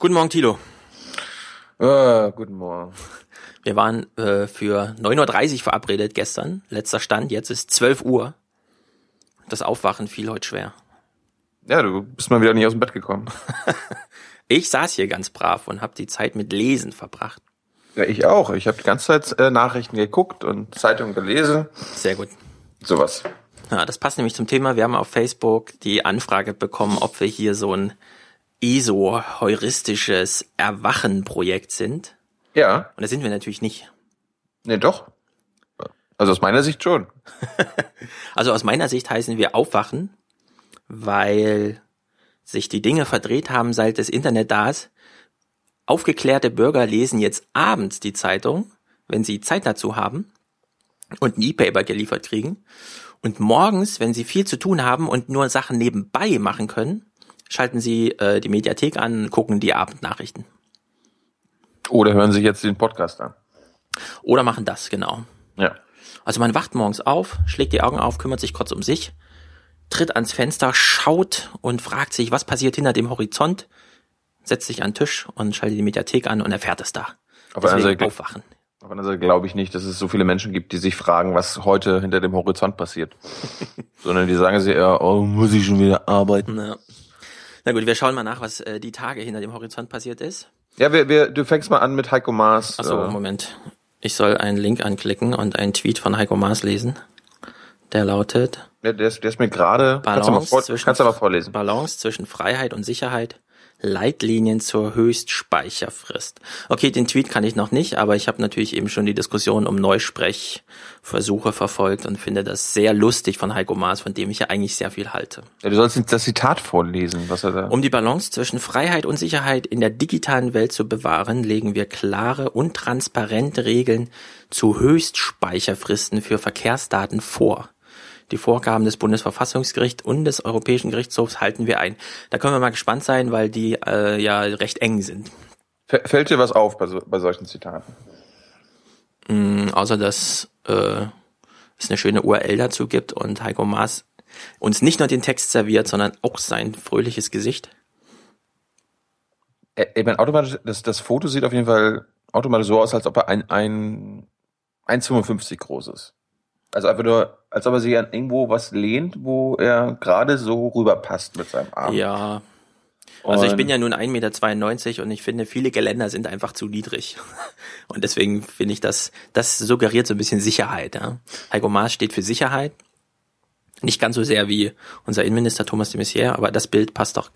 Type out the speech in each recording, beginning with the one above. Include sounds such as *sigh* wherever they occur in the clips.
Guten Morgen, Tilo. Äh, guten Morgen. Wir waren äh, für 9.30 Uhr verabredet gestern. Letzter Stand, jetzt ist 12 Uhr. Das Aufwachen fiel heute schwer. Ja, du bist mal wieder nicht aus dem Bett gekommen. *laughs* Ich saß hier ganz brav und habe die Zeit mit Lesen verbracht. Ja, ich auch. Ich habe die ganze Zeit äh, Nachrichten geguckt und Zeitungen gelesen. Sehr gut. Sowas. Ja, das passt nämlich zum Thema. Wir haben auf Facebook die Anfrage bekommen, ob wir hier so ein ESO-heuristisches Erwachen-Projekt sind. Ja. Und das sind wir natürlich nicht. Nee, doch. Also aus meiner Sicht schon. *laughs* Also aus meiner Sicht heißen wir aufwachen, weil sich die Dinge verdreht haben, seit das Internet da ist. Aufgeklärte Bürger lesen jetzt abends die Zeitung, wenn sie Zeit dazu haben und ein E-Paper geliefert kriegen. Und morgens, wenn sie viel zu tun haben und nur Sachen nebenbei machen können, schalten sie äh, die Mediathek an gucken die Abendnachrichten. Oder hören sich jetzt den Podcast an. Oder machen das, genau. Ja. Also man wacht morgens auf, schlägt die Augen auf, kümmert sich kurz um sich, tritt ans Fenster, schaut und fragt sich, was passiert hinter dem Horizont, setzt sich an den Tisch und schaltet die Mediathek an und erfährt es da. Aber Deswegen also, aufwachen. aber also glaube ich nicht, dass es so viele Menschen gibt, die sich fragen, was heute hinter dem Horizont passiert. *laughs* Sondern die sagen sich eher, oh, muss ich schon wieder arbeiten. Na. Na gut, wir schauen mal nach, was äh, die Tage hinter dem Horizont passiert ist. Ja, wir, wir, du fängst mal an mit Heiko Maas. Achso, äh, Moment. Ich soll einen Link anklicken und einen Tweet von Heiko Maas lesen. Der lautet der, der, ist, der ist mir gerade. Kannst du mal, Balance vor, zwischen kannst du mal vorlesen. Balance zwischen Freiheit und Sicherheit. Leitlinien zur Höchstspeicherfrist. Okay, den Tweet kann ich noch nicht, aber ich habe natürlich eben schon die Diskussion um Neusprechversuche verfolgt und finde das sehr lustig von Heiko Maas, von dem ich ja eigentlich sehr viel halte. Ja, du sollst das Zitat vorlesen, was er da. Um die Balance zwischen Freiheit und Sicherheit in der digitalen Welt zu bewahren, legen wir klare und transparente Regeln zu Höchstspeicherfristen für Verkehrsdaten vor. Die Vorgaben des Bundesverfassungsgerichts und des Europäischen Gerichtshofs halten wir ein. Da können wir mal gespannt sein, weil die äh, ja recht eng sind. Fällt dir was auf bei, so, bei solchen Zitaten? Mm, außer dass äh, es eine schöne URL dazu gibt und Heiko Maas uns nicht nur den Text serviert, sondern auch sein fröhliches Gesicht. Ich meine, automatisch, das, das Foto sieht auf jeden Fall automatisch so aus, als ob er ein, ein 1,55 groß ist. Also einfach nur, als ob er sich an irgendwo was lehnt, wo er gerade so rüberpasst mit seinem Arm. Ja, Also ich bin ja nun 1,92 Meter und ich finde, viele Geländer sind einfach zu niedrig. *laughs* Und deswegen finde ich, das, das suggeriert so ein bisschen Sicherheit. Ja. Heiko Maas steht für Sicherheit. Nicht ganz so sehr wie unser Innenminister Thomas de Maizière, aber das Bild passt doch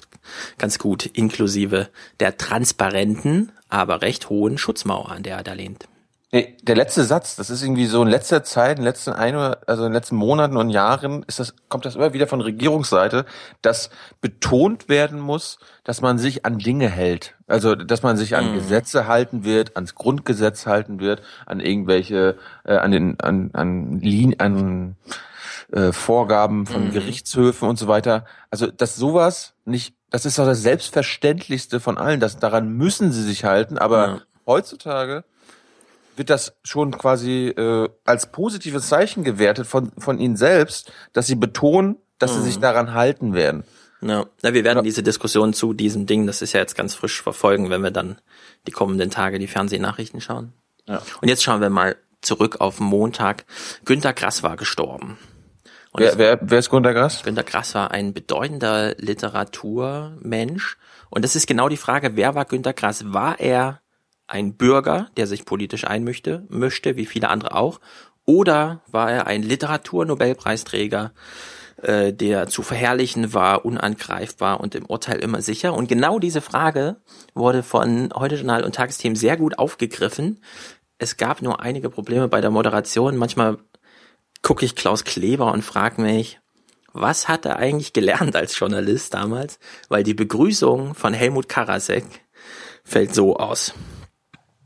ganz gut, inklusive der transparenten, aber recht hohen Schutzmauer, an der er da lehnt. Nee, der letzte Satz, das ist irgendwie so in letzter Zeit, in den letzten ein oder, also in den letzten Monaten und Jahren ist das, kommt das immer wieder von Regierungsseite, dass betont werden muss, dass man sich an Dinge hält. Also, dass man sich an Gesetze halten wird, ans Grundgesetz halten wird, an irgendwelche, äh, an den, an, an Linien, an äh, Vorgaben von Gerichtshöfen und so weiter. Also, dass sowas nicht, das ist doch das Selbstverständlichste von allen, dass daran müssen sie sich halten, aber Ja. heutzutage wird das schon quasi äh, als positives Zeichen gewertet von, von ihnen selbst, dass sie betonen, dass sie sich daran halten werden. Ja, na, wir werden diese Diskussion zu diesem Ding, das ist ja jetzt ganz frisch verfolgen, wenn wir dann die kommenden Tage die Fernsehnachrichten schauen. Ja. Und jetzt schauen wir mal zurück auf Montag. Günter Grass war gestorben. Und Wer, wer, wer ist Gunter Grass? Günter Grass war ein bedeutender Literaturmensch. Und das ist genau die Frage, wer war Günter Grass? War er ein Bürger, der sich politisch einmischte, mischte, wie viele andere auch? Oder war er ein Literaturnobelpreisträger, äh, der zu verherrlichen war, unangreifbar und im Urteil immer sicher? Und genau diese Frage wurde von Heute Journal und Tagesthemen sehr gut aufgegriffen. Es gab nur einige Probleme bei der Moderation. Manchmal gucke ich Klaus Kleber und frage mich, was hat er eigentlich gelernt als Journalist damals? Weil die Begrüßung von Helmut Karasek fällt so aus.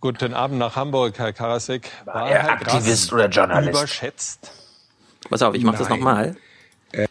Guten Abend nach Hamburg, Herr Karasek. War er Herr Aktivist Grass oder Journalist? Überschätzt. Pass auf, ich mache das nochmal.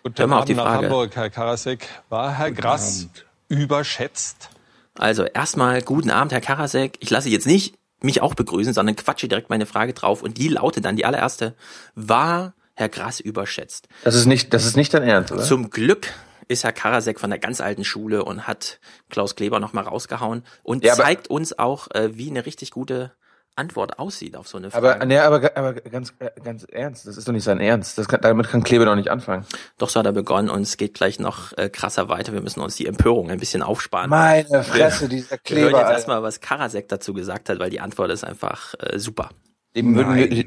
Guten Hör mal auf Abend die nach Frage. Hamburg, Herr Karasek. War Herr Grass überschätzt? Also erstmal guten Abend, Herr Karasek. Ich lasse jetzt nicht mich auch begrüßen, sondern quatsche direkt meine Frage drauf und die lautet dann die allererste. War Herr Grass überschätzt? Das ist nicht, das ist nicht dein Ernst, oder? Zum Glück ist Herr Karasek von der ganz alten Schule und hat Klaus Kleber nochmal rausgehauen und Ja, aber- zeigt uns auch, äh, wie eine richtig gute Antwort aussieht auf so eine Aber, Frage. nee, aber, aber ganz, äh, ganz ernst, das ist doch nicht sein Ernst. Das kann, damit kann Kleber doch nicht anfangen. Doch so hat er begonnen und es geht gleich noch äh, krasser weiter. Wir müssen uns die Empörung ein bisschen aufsparen. Meine Fresse, dieser *laughs* Wir hören Kleber. jetzt erstmal, was Karasek dazu gesagt hat, weil die Antwort ist einfach äh, super. Dem würden wir.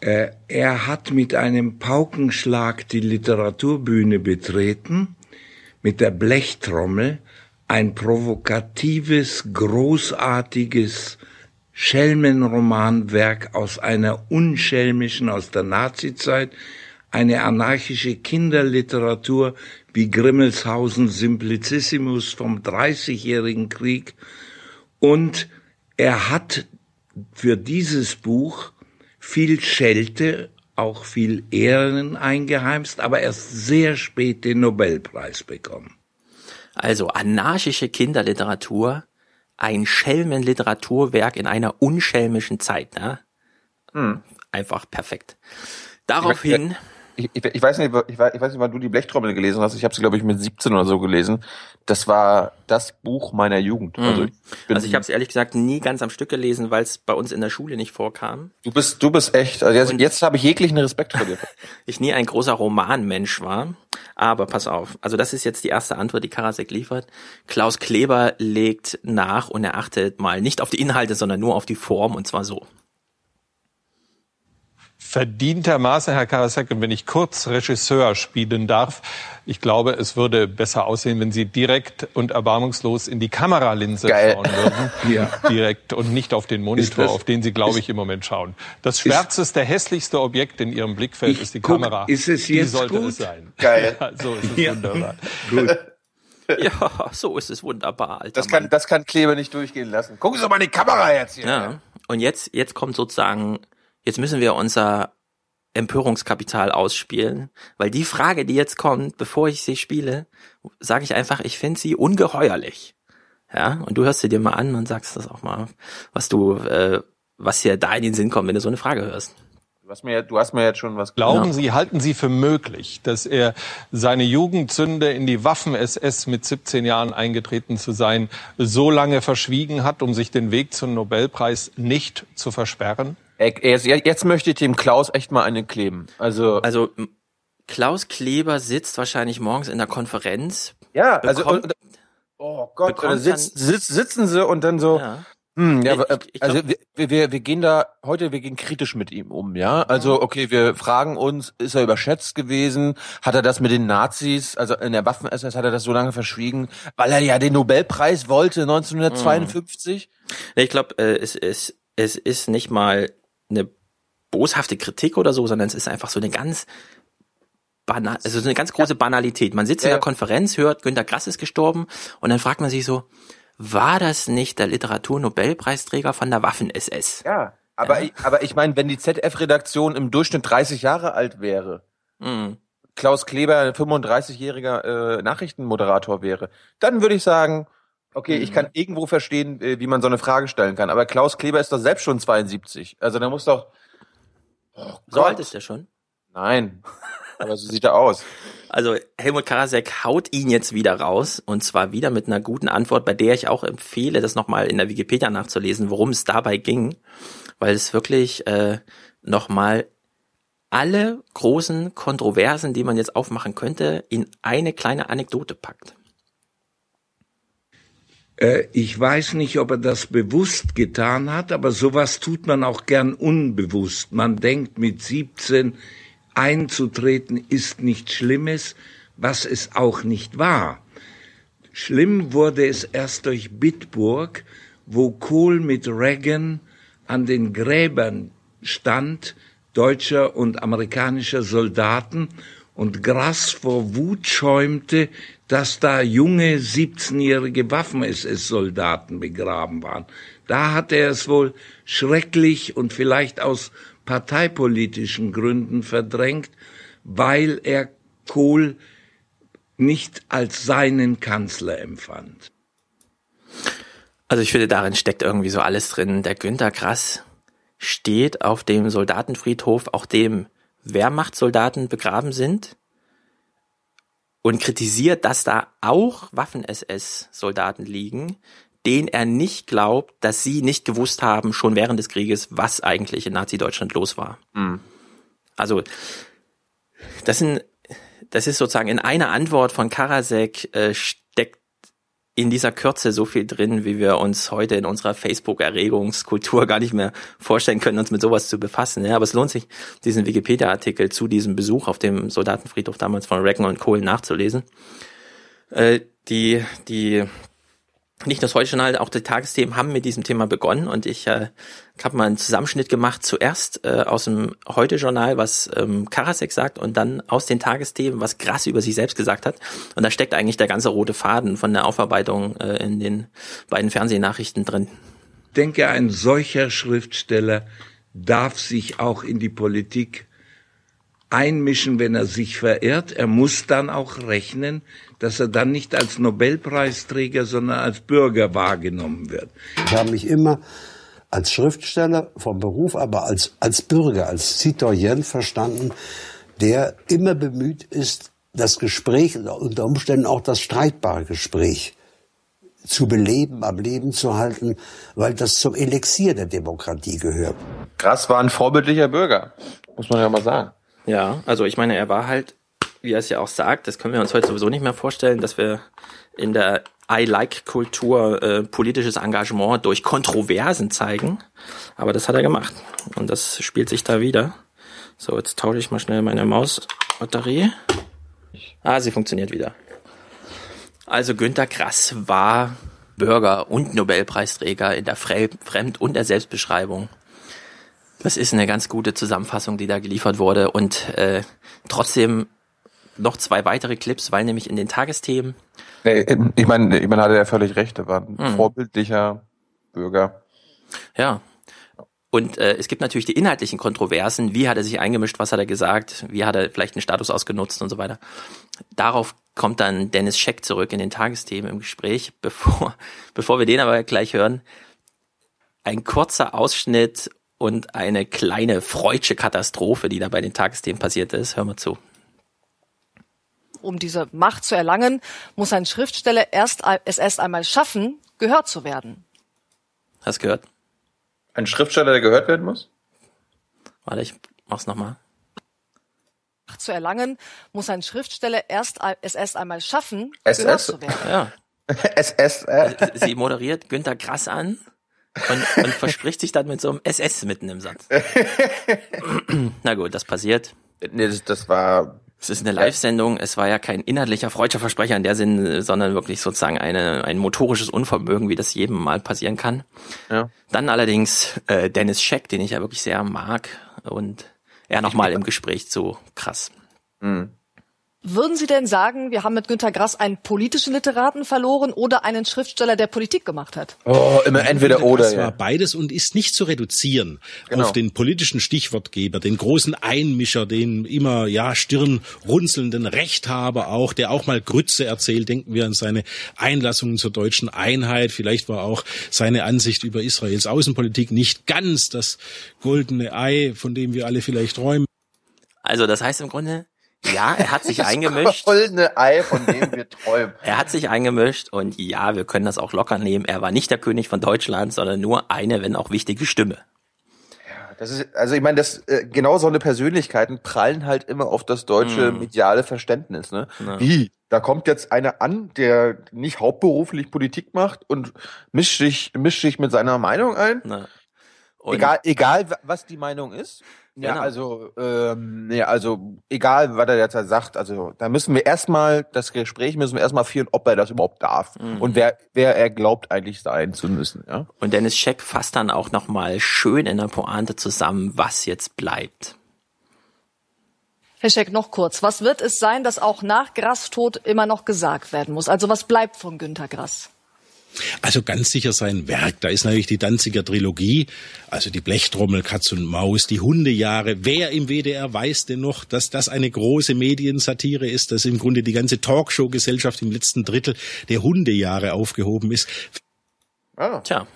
Äh, er hat mit einem Paukenschlag die Literaturbühne betreten, mit der Blechtrommel, ein provokatives, großartiges Schelmenromanwerk aus einer unschelmischen, aus der Nazizeit, eine anarchische Kinderliteratur wie Grimmelshausen Simplicissimus vom Dreißigjährigen Krieg. Und er hat für dieses Buch viel Schelte, auch viel Ehren eingeheimst, aber erst sehr spät den Nobelpreis bekommen. Also anarchische Kinderliteratur, ein Schelmenliteraturwerk in einer unschelmischen Zeit. Ne? Hm. Einfach perfekt. Daraufhin, ich, ich, ich weiß nicht, ich weiß, ich weiß nicht, wann du die Blechtrommel gelesen hast. Ich habe sie, glaube ich, mit 17 oder so gelesen. Das war das Buch meiner Jugend. Also ich, also ich habe es ehrlich gesagt nie ganz am Stück gelesen, weil es bei uns in der Schule nicht vorkam. du bist, du bist echt. Also jetzt, jetzt habe ich jeglichen Respekt vor dir. *laughs* Ich nie ein großer Romanmensch war. Aber pass auf, also das ist jetzt die erste Antwort, die Karasek liefert. Klaus Kleber legt nach und er achtet mal nicht auf die Inhalte, sondern nur auf die Form und zwar so. Verdientermaßen, Herr Karasek, und wenn ich kurz Regisseur spielen darf, ich glaube, es würde besser aussehen, wenn Sie direkt und erbarmungslos in die Kameralinse Geil. schauen würden. *laughs* Ja. Direkt und nicht auf den Monitor, das- auf den Sie, glaube ich, im Moment schauen. Das schwärzeste, hässlichste Objekt in Ihrem Blickfeld ist die guck, Kamera. ist es die jetzt sollte gut? es sein. Geil. *laughs* Ja, so ist es Ja. wunderbar. *laughs* Gut. Ja, so ist es wunderbar, alter Das kann, Mann. das kann Kleber nicht durchgehen lassen. Gucken Sie doch mal in die Kamera jetzt hier. Ja. Und jetzt, jetzt kommt sozusagen, jetzt müssen wir unser Empörungskapital ausspielen, weil die Frage, die jetzt kommt, bevor ich sie spiele, sage ich einfach, ich finde sie ungeheuerlich. Ja, und du hörst sie dir mal an und sagst das auch mal, was du, äh, was dir da in den Sinn kommt, wenn du so eine Frage hörst. Du hast mir, ja- du hast mir jetzt schon was Glauben Ja. Sie, halten Sie für möglich, dass er seine Jugendsünde in die Waffen-SS mit 17 Jahren eingetreten zu sein, so lange verschwiegen hat, um sich den Weg zum Nobelpreis nicht zu versperren? Ey, Jetzt, jetzt möchte ich dem Klaus echt mal eine kleben. Also, Also Klaus Kleber sitzt wahrscheinlich morgens in der Konferenz. ja, also, bekommt- und, oh Gott, oder sitz, sitz, sitzen sie und dann so, Ja. hm, ja, Ich- äh, ich- ich glaub- also wir, wir, wir gehen da, heute, wir gehen kritisch mit ihm um, ja. Also, okay, wir fragen uns, ist er überschätzt gewesen? Hat er das mit den Nazis, also in der Waffen-SS hat er das so lange verschwiegen, weil er ja den Nobelpreis wollte 1952? Nee, Ich glaube, äh, es, es, es ist nicht mal eine boshafte Kritik oder so, sondern es ist einfach so eine ganz banal, also so eine ganz große Banalität. Man sitzt in Ja. der Konferenz, hört, Günter Grass ist gestorben und dann fragt man sich so, war das nicht der Literaturnobelpreisträger von der Waffen-SS? Ja. Aber, Ich, aber ich meine, wenn die ZF-Redaktion im Durchschnitt 30 Jahre alt wäre, Mhm. Klaus Kleber ein 35-jähriger äh, Nachrichtenmoderator wäre, dann würde ich sagen, okay, ich kann irgendwo verstehen, äh, wie man so eine Frage stellen kann. Aber Klaus Kleber ist doch selbst schon 72. Also der muss doch. Oh So alt ist er schon. Nein. Aber so sieht er aus. *laughs* Also Helmut Karasek haut ihn jetzt wieder raus und zwar wieder mit einer guten Antwort, bei der ich auch empfehle, das nochmal in der Wikipedia nachzulesen, worum es dabei ging, weil es wirklich äh, nochmal alle großen Kontroversen, die man jetzt aufmachen könnte, in eine kleine Anekdote packt. Äh, ich weiß nicht, ob er das bewusst getan hat, aber sowas tut man auch gern unbewusst. Man denkt, mit 17 einzutreten ist nichts Schlimmes, was es auch nicht war. Schlimm wurde es erst durch Bitburg, wo Kohl mit Reagan an den Gräbern stand, deutscher und amerikanischer Soldaten, und Grass vor Wut schäumte, dass da junge 17-jährige Waffen-SS-Soldaten begraben waren. Da hat er es wohl schrecklich und vielleicht aus parteipolitischen Gründen verdrängt, weil er Kohl nicht als seinen Kanzler empfand. Also ich finde, darin steckt irgendwie so alles drin. Der Günter Grass steht auf dem Soldatenfriedhof, auf dem Wehrmachtssoldaten begraben sind. Und kritisiert, dass da auch Waffen-SS-Soldaten liegen, denen er nicht glaubt, dass sie nicht gewusst haben, schon während des Krieges, was eigentlich in Nazi-Deutschland los war. Mhm. Also, das sind, das ist sozusagen in einer Antwort von Karasek äh, in dieser Kürze so viel drin, wie wir uns heute in unserer Facebook-Erregungskultur gar nicht mehr vorstellen können, uns mit sowas zu befassen. Ja, aber es lohnt sich, diesen Wikipedia-Artikel zu diesem Besuch auf dem Soldatenfriedhof damals von Recken und Kohl nachzulesen. Äh, die, die nicht das Heute-Journal, auch die Tagesthemen haben mit diesem Thema begonnen und ich äh, habe mal einen Zusammenschnitt gemacht, zuerst äh, aus dem Heute-Journal, was ähm, Karasek sagt und dann aus den Tagesthemen, was Krass über sich selbst gesagt hat. Und da steckt eigentlich der ganze rote Faden von der Aufarbeitung äh, in den beiden Fernsehnachrichten drin. Ich denke, ein solcher Schriftsteller darf sich auch in die Politik einmischen, wenn er sich verirrt. Er muss dann auch rechnen, dass er dann nicht als Nobelpreisträger, sondern als Bürger wahrgenommen wird. Ich habe mich immer als Schriftsteller vom Beruf, aber als, als Bürger, als Citoyen verstanden, der immer bemüht ist, das Gespräch, unter Umständen auch das streitbare Gespräch zu beleben, am Leben zu halten, weil das zum Elixier der Demokratie gehört. Krass war ein vorbildlicher Bürger, muss man ja mal sagen. Ja, also ich meine, er war halt wie er es ja auch sagt, das können wir uns heute sowieso nicht mehr vorstellen, dass wir in der I-like-Kultur äh, politisches Engagement durch Kontroversen zeigen. Aber das hat er gemacht. Und das spielt sich da wieder. So, jetzt tausche ich mal schnell meine Mausbatterie. Ah, sie funktioniert wieder. Also Günter Grass war Bürger und Nobelpreisträger in der Fremd- und der Selbstbeschreibung. Das ist eine ganz gute Zusammenfassung, die da geliefert wurde. Und äh, trotzdem noch zwei weitere Clips, weil nämlich in den Tagesthemen. Nee, ich meine, ich meine, hatte er völlig recht, er war ein hm. vorbildlicher Bürger. Ja. Und äh, es gibt natürlich die inhaltlichen Kontroversen. Wie hat er sich eingemischt? Was hat er gesagt? Wie hat er vielleicht einen Status ausgenutzt und so weiter? Darauf kommt dann Dennis Scheck zurück in den Tagesthemen im Gespräch. *laughs* Bevor, bevor wir den aber gleich hören, ein kurzer Ausschnitt und eine kleine freudsche Katastrophe, die da bei den Tagesthemen passiert ist. Hör mal zu um diese Macht zu erlangen, muss ein Schriftsteller erst, es erst einmal schaffen, gehört zu werden. Hast gehört? Ein Schriftsteller, der gehört werden muss? Warte, ich mach's nochmal. Macht zu erlangen, muss ein Schriftsteller erst, es erst einmal schaffen, SS? gehört zu werden. Ja. *laughs* SS. Äh. Sie moderiert Günther Grass an und, und verspricht sich dann mit so einem SS mitten im Satz. *laughs* Na gut, das passiert. Nee, das, das war es ist eine Live-Sendung. Es war ja kein inhaltlicher freudscher Versprecher in der Sinn, sondern wirklich sozusagen eine, ein motorisches Unvermögen, wie das jedem mal passieren kann. Ja. Dann allerdings äh, Dennis Scheck, den ich ja wirklich sehr mag und er nochmal im Gespräch zu krass. Mhm. Würden Sie denn sagen, wir haben mit Günter Grass einen politischen Literaten verloren oder einen Schriftsteller, der Politik gemacht hat? Oh, immer entweder oder. Das war beides und ist nicht zu reduzieren genau. auf den politischen Stichwortgeber, den großen Einmischer, den immer ja stirnrunzelnden Rechthaber auch, der auch mal Grütze erzählt. Denken wir an seine Einlassungen zur deutschen Einheit. Vielleicht war auch seine Ansicht über Israels Außenpolitik nicht ganz das goldene Ei, von dem wir alle vielleicht träumen. Also das heißt im Grunde, ja, er hat sich *laughs* eingemischt. Goldene Ei, von dem wir träumen. *laughs* er hat sich eingemischt und ja, wir können das auch locker nehmen. Er war nicht der König von Deutschland, sondern nur eine, wenn auch wichtige Stimme. Ja, das ist, also ich meine, das äh, genau so eine Persönlichkeiten prallen halt immer auf das deutsche mm. mediale Verständnis. Ne? Ja. Wie? Da kommt jetzt einer an, der nicht hauptberuflich Politik macht und mischt sich, mischt sich mit seiner Meinung ein. Egal, egal, was die Meinung ist. Ja, genau. also, ähm, ja, also egal, was er jetzt sagt, also da müssen wir erstmal, das Gespräch müssen wir erstmal führen, ob er das überhaupt darf mhm. und wer, wer er glaubt eigentlich sein zu müssen. Ja? Und Dennis Scheck fasst dann auch nochmal schön in der Pointe zusammen, was jetzt bleibt. Herr Scheck, noch kurz. Was wird es sein, dass auch nach Grass Tod immer noch gesagt werden muss? Also was bleibt von Günter Grass? Also ganz sicher sein Werk. Da ist natürlich die Danziger Trilogie, also die Blechtrommel, Katz und Maus, die Hundejahre. Wer im WDR weiß denn noch, dass das eine große Mediensatire ist, dass im Grunde die ganze Talkshow-Gesellschaft im letzten Drittel der Hundejahre aufgehoben ist? Ah. Tja.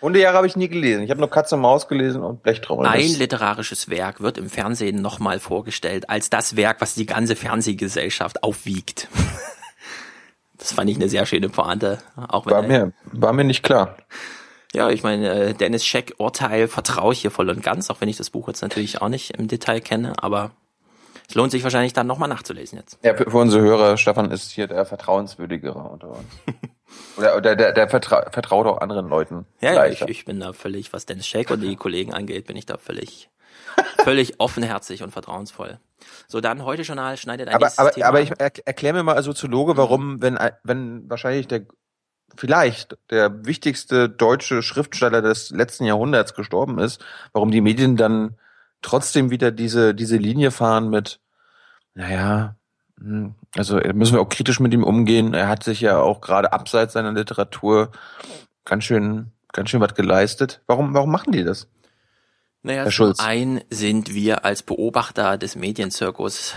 Hundejahre habe ich nie gelesen. Ich habe nur Katze und Maus gelesen und Blechtrommel. Ein literarisches Werk wird im Fernsehen nochmal vorgestellt als das Werk, was die ganze Fernsehgesellschaft aufwiegt. Das fand ich eine sehr schöne Pointe. Auch wenn war mir, war mir nicht klar. Ja, ich meine, äh, Dennis Scheck Urteil vertraue ich hier voll und ganz, auch wenn ich das Buch jetzt natürlich auch nicht im Detail kenne, aber es lohnt sich wahrscheinlich dann nochmal nachzulesen jetzt. Ja, für, für unsere Hörer, Stefan ist hier der vertrauenswürdigere unter uns. *laughs* Oder, oder der, der vertra vertraut auch anderen Leuten. Ja, ja ich, ich bin da völlig, was Dennis Scheck und die Kollegen angeht, bin ich da völlig, völlig offenherzig und vertrauensvoll. So, dann heute Journal schneidet ein aber, aber, Thema aber ich er, erklär mir mal als Soziologe, warum, wenn, wenn wahrscheinlich der, vielleicht der wichtigste deutsche Schriftsteller des letzten Jahrhunderts gestorben ist, warum die Medien dann trotzdem wieder diese, diese Linie fahren mit, naja, hm, also müssen wir auch kritisch mit ihm umgehen. Er hat sich ja auch gerade abseits seiner Literatur ganz schön, ganz schön was geleistet. Warum, warum machen die das? Naja, zum einen sind wir als Beobachter des Medienzirkus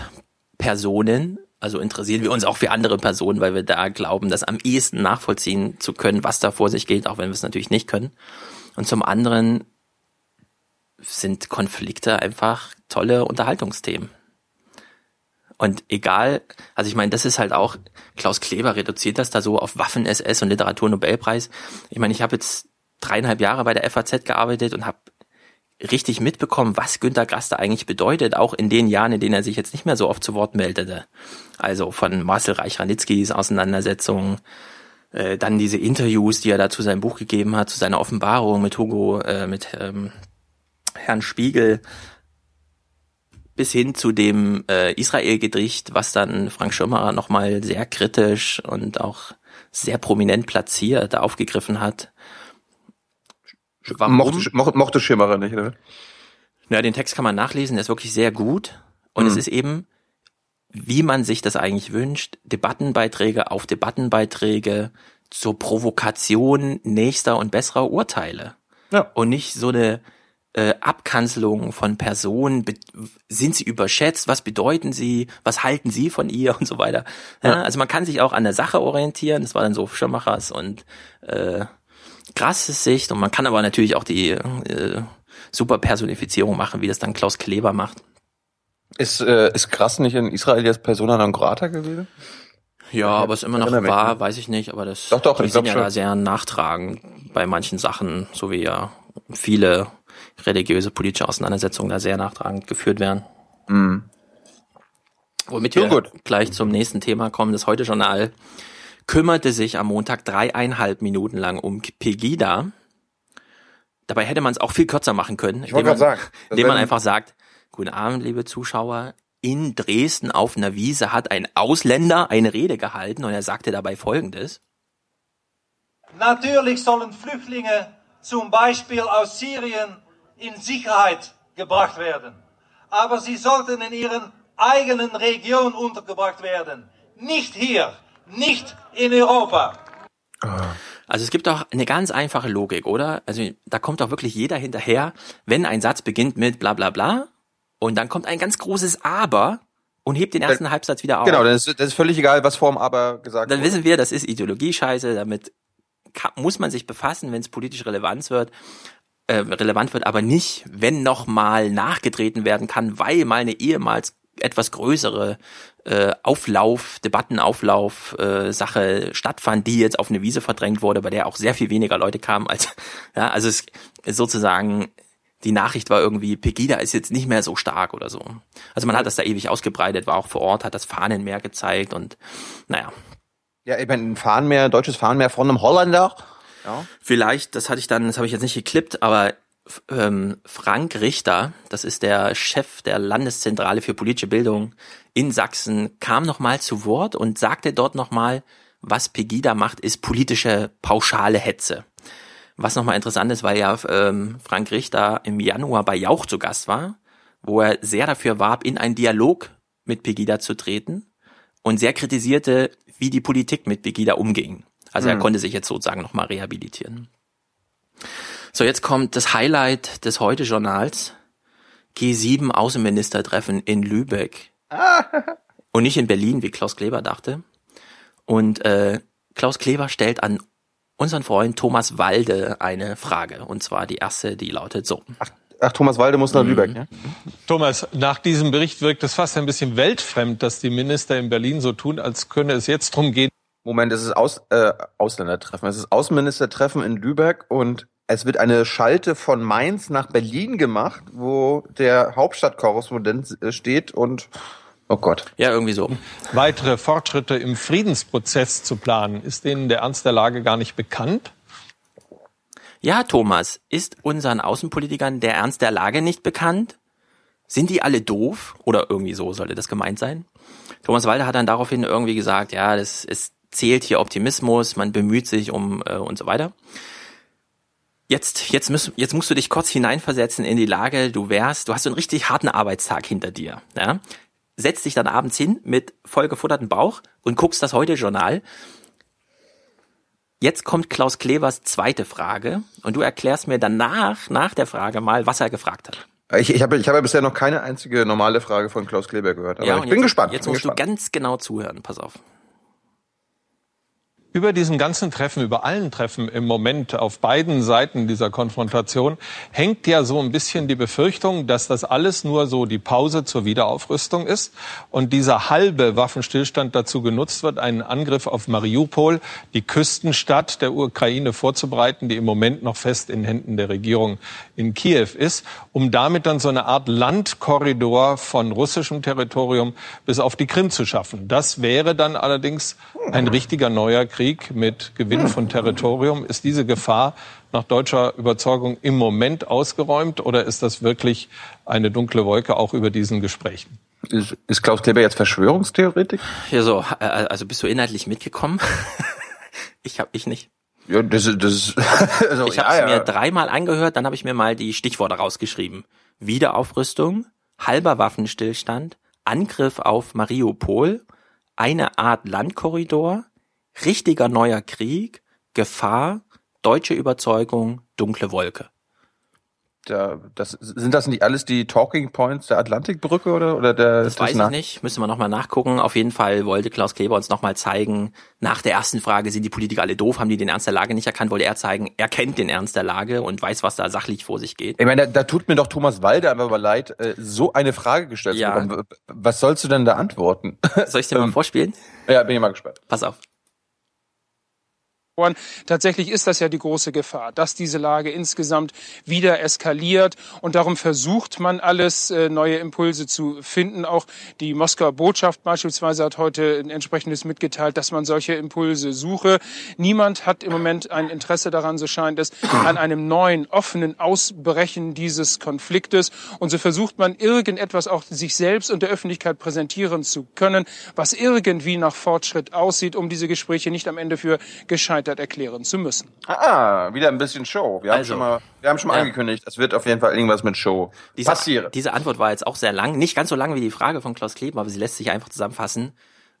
Personen, also interessieren wir uns auch für andere Personen, weil wir da glauben, das am ehesten nachvollziehen zu können, was da vor sich geht, auch wenn wir es natürlich nicht können. Und zum anderen sind Konflikte einfach tolle Unterhaltungsthemen. Und egal, also ich meine, das ist halt auch, Klaus Kleber reduziert das da so auf Waffen-SS und Literaturnobelpreis. Ich meine, ich habe jetzt dreieinhalb Jahre bei der FAZ gearbeitet und habe richtig mitbekommen, was Günter Grass da eigentlich bedeutet, auch in den Jahren, in denen er sich jetzt nicht mehr so oft zu Wort meldete. Also von Marcel Reich-Ranitzkis Auseinandersetzungen, äh, dann diese Interviews, die er da zu seinem Buch gegeben hat, zu seiner Offenbarung mit Hugo, äh, mit ähm, Herrn Spiegel, bis hin zu dem äh, Israel-Gedicht, was dann Frank Schirmacher nochmal sehr kritisch und auch sehr prominent platziert aufgegriffen hat. Warum? Mochte, mochte, mochte Schimmerer nicht, oder? Ja, den Text kann man nachlesen, der ist wirklich sehr gut. Und es ist eben, wie man sich das eigentlich wünscht, Debattenbeiträge auf Debattenbeiträge zur Provokation nächster und besserer Urteile. Ja. Und nicht so eine äh, Abkanzelung von Personen. Sind sie überschätzt? Was bedeuten sie? Was halten sie von ihr *laughs* und so weiter? Ja, Also man kann sich auch an der Sache orientieren. Das war dann so Schirmachers und äh, krasses Sicht. Und man kann aber natürlich auch die äh, super Personifizierung machen, wie das dann Klaus Kleber macht. Ist, äh, ist krass nicht in Israel jetzt Persona non grata gewesen? Ja, aber es immer noch war, weiß ich nicht, aber das Doch, doch, die sind ja schon. da sehr nachtragend bei manchen Sachen, so wie ja viele religiöse politische Auseinandersetzungen da sehr nachtragend geführt werden. Womit wir gut. gleich zum nächsten Thema kommen. Das Heute-Journal kümmerte sich am Montag dreieinhalb Minuten lang um Pegida. Dabei hätte man es auch viel kürzer machen können, Ich wollte indem man, gerade sagen, indem man einfach sagt, guten Abend, liebe Zuschauer, in Dresden auf einer Wiese hat ein Ausländer eine Rede gehalten und er sagte dabei Folgendes. Natürlich sollen Flüchtlinge zum Beispiel aus Syrien in Sicherheit gebracht werden. Aber sie sollten in ihren eigenen Region untergebracht werden. Nicht hier, nicht in Europa. Also es gibt doch eine ganz einfache Logik, oder? Also da kommt doch wirklich jeder hinterher, wenn ein Satz beginnt mit bla bla bla und dann kommt ein ganz großes Aber und hebt den ersten Halbsatz wieder auf. Genau, das ist, das ist völlig egal, was vorm Aber gesagt Dann wurde. wissen wir, das ist Ideologie-Scheiße, damit kann, muss man sich befassen, wenn es politisch Relevanz wird, äh, relevant wird, aber nicht, wenn nochmal nachgetreten werden kann, weil mal eine ehemals etwas größere äh, Auflauf, Debattenauflauf, äh, Sache stattfand, die jetzt auf eine Wiese verdrängt wurde, bei der auch sehr viel weniger Leute kamen als, *laughs* ja, also es sozusagen, die Nachricht war irgendwie, Pegida ist jetzt nicht mehr so stark oder so. Also man hat das da ewig ausgebreitet, war auch vor Ort, hat das Fahnenmeer gezeigt und naja, Ja, ich meine, ein Fahnenmeer, deutsches Fahnenmeer von einem Holländer. Ja. Vielleicht, das hatte ich dann, das habe ich jetzt nicht geklippt, aber ähm, Frank Richter, das ist der Chef der Landeszentrale für politische Bildung in Sachsen, kam nochmal zu Wort und sagte dort nochmal, was Pegida macht, ist politische pauschale Hetze. Was nochmal interessant ist, weil ja ähm, Frank Richter im Januar bei Jauch zu Gast war, wo er sehr dafür warb, in einen Dialog mit Pegida zu treten und sehr kritisierte, wie die Politik mit Pegida umging. Also er konnte sich jetzt sozusagen nochmal rehabilitieren. So, jetzt kommt das Highlight des Heute-Journals. G7 Außenministertreffen in Lübeck. Und nicht in Berlin, wie Klaus Kleber dachte. Und äh, Klaus Kleber stellt an unseren Freund Thomas Walde eine Frage. Und zwar die erste, die lautet so. Ach, ach Thomas Walde muss nach Lübeck, ja? Thomas, nach diesem Bericht wirkt es fast ein bisschen weltfremd, dass die Minister in Berlin so tun, als könne es jetzt darum gehen. Moment, es ist Aus, äh, Ausländertreffen. Es ist Außenministertreffen in Lübeck und es wird eine Schalte von Mainz nach Berlin gemacht, wo der Hauptstadtkorrespondent äh, steht und oh Gott. Ja, irgendwie so. Weitere Fortschritte im Friedensprozess zu planen. Ist denen der Ernst der Lage gar nicht bekannt? Ja, Thomas, ist unseren Außenpolitikern der Ernst der Lage nicht bekannt? Sind die alle doof? Oder irgendwie so sollte das gemeint sein? Thomas Walder hat dann daraufhin irgendwie gesagt, ja, das es zählt hier Optimismus, man bemüht sich um äh, und so weiter. Jetzt, jetzt, müsst, jetzt musst du dich kurz hineinversetzen in die Lage, du wärst, du hast so einen richtig harten Arbeitstag hinter dir. Ja? Setzt dich dann abends hin mit vollgefuttertem Bauch und guckst das Heute-Journal. Jetzt kommt Klaus Klevers zweite Frage und du erklärst mir danach, nach der Frage mal, was er gefragt hat. Ich, ich habe ich habe bisher noch keine einzige normale Frage von Klaus Kleber gehört, aber ja, ich bin jetzt, gespannt. Jetzt bin musst gespannt. du ganz genau zuhören, pass auf. Über diesen ganzen Treffen, über allen Treffen im Moment auf beiden Seiten dieser Konfrontation hängt ja so ein bisschen die Befürchtung, dass das alles nur so die Pause zur Wiederaufrüstung ist und dieser halbe Waffenstillstand dazu genutzt wird, einen Angriff auf Mariupol, die Küstenstadt der Ukraine vorzubereiten, die im Moment noch fest in Händen der Regierung in Kiew ist, um damit dann so eine Art Landkorridor von russischem Territorium bis auf die Krim zu schaffen. Das wäre dann allerdings ein richtiger neuer Krieg mit Gewinn von Territorium. Ist diese Gefahr nach deutscher Überzeugung im Moment ausgeräumt oder ist das wirklich eine dunkle Wolke auch über diesen Gesprächen? Ist, ist Klaus Kleber jetzt Verschwörungstheoretik? Ja, so, äh, also bist du inhaltlich mitgekommen? *laughs* ich hab ich nicht. Ja, das, ist- das *laughs* also, Ich habe ja, es ja. mir dreimal angehört, dann habe ich mir mal die Stichworte rausgeschrieben. Wiederaufrüstung, halber Waffenstillstand, Angriff auf Mariupol, eine Art Landkorridor, richtiger neuer Krieg, Gefahr, deutsche Überzeugung, dunkle Wolke. Da, das, sind das nicht alles die Talking Points der Atlantikbrücke oder, oder der, Das ist weiß ich nicht, müssen wir nochmal nachgucken. Auf jeden Fall wollte Klaus Kleber uns nochmal zeigen, nach der ersten Frage, sind die Politiker alle doof, haben die den Ernst der Lage nicht erkannt, wollte er zeigen, er kennt den Ernst der Lage und weiß, was da sachlich vor sich geht. Ich meine, da, da tut mir doch Thomas Walde einfach mal leid, äh, so eine Frage gestellt Ja. zu bekommen. Was sollst du denn da antworten? Soll ich dir mal Ähm, vorspielen? ja, bin ich mal gespannt. Pass auf. Tatsächlich ist das ja die große Gefahr, dass diese Lage insgesamt wieder eskaliert und darum versucht man alles, äh, neue Impulse zu finden. Auch die Moskauer Botschaft beispielsweise hat heute ein entsprechendes mitgeteilt, dass man solche Impulse suche. Niemand hat im Moment ein Interesse daran, so scheint es, an einem neuen, offenen Ausbrechen dieses Konfliktes. Und so versucht man irgendetwas auch sich selbst und der Öffentlichkeit präsentieren zu können, was irgendwie nach Fortschritt aussieht, um diese Gespräche nicht am Ende für gescheitert erklären zu müssen. Ah, wieder ein bisschen Show. Wir haben Also, schon mal, wir haben schon mal ja. angekündigt, es wird auf jeden Fall irgendwas mit Show Diese, passieren. diese Antwort war jetzt auch sehr lang, nicht ganz so lang wie die Frage von Klaus Kleber, aber sie lässt sich einfach zusammenfassen.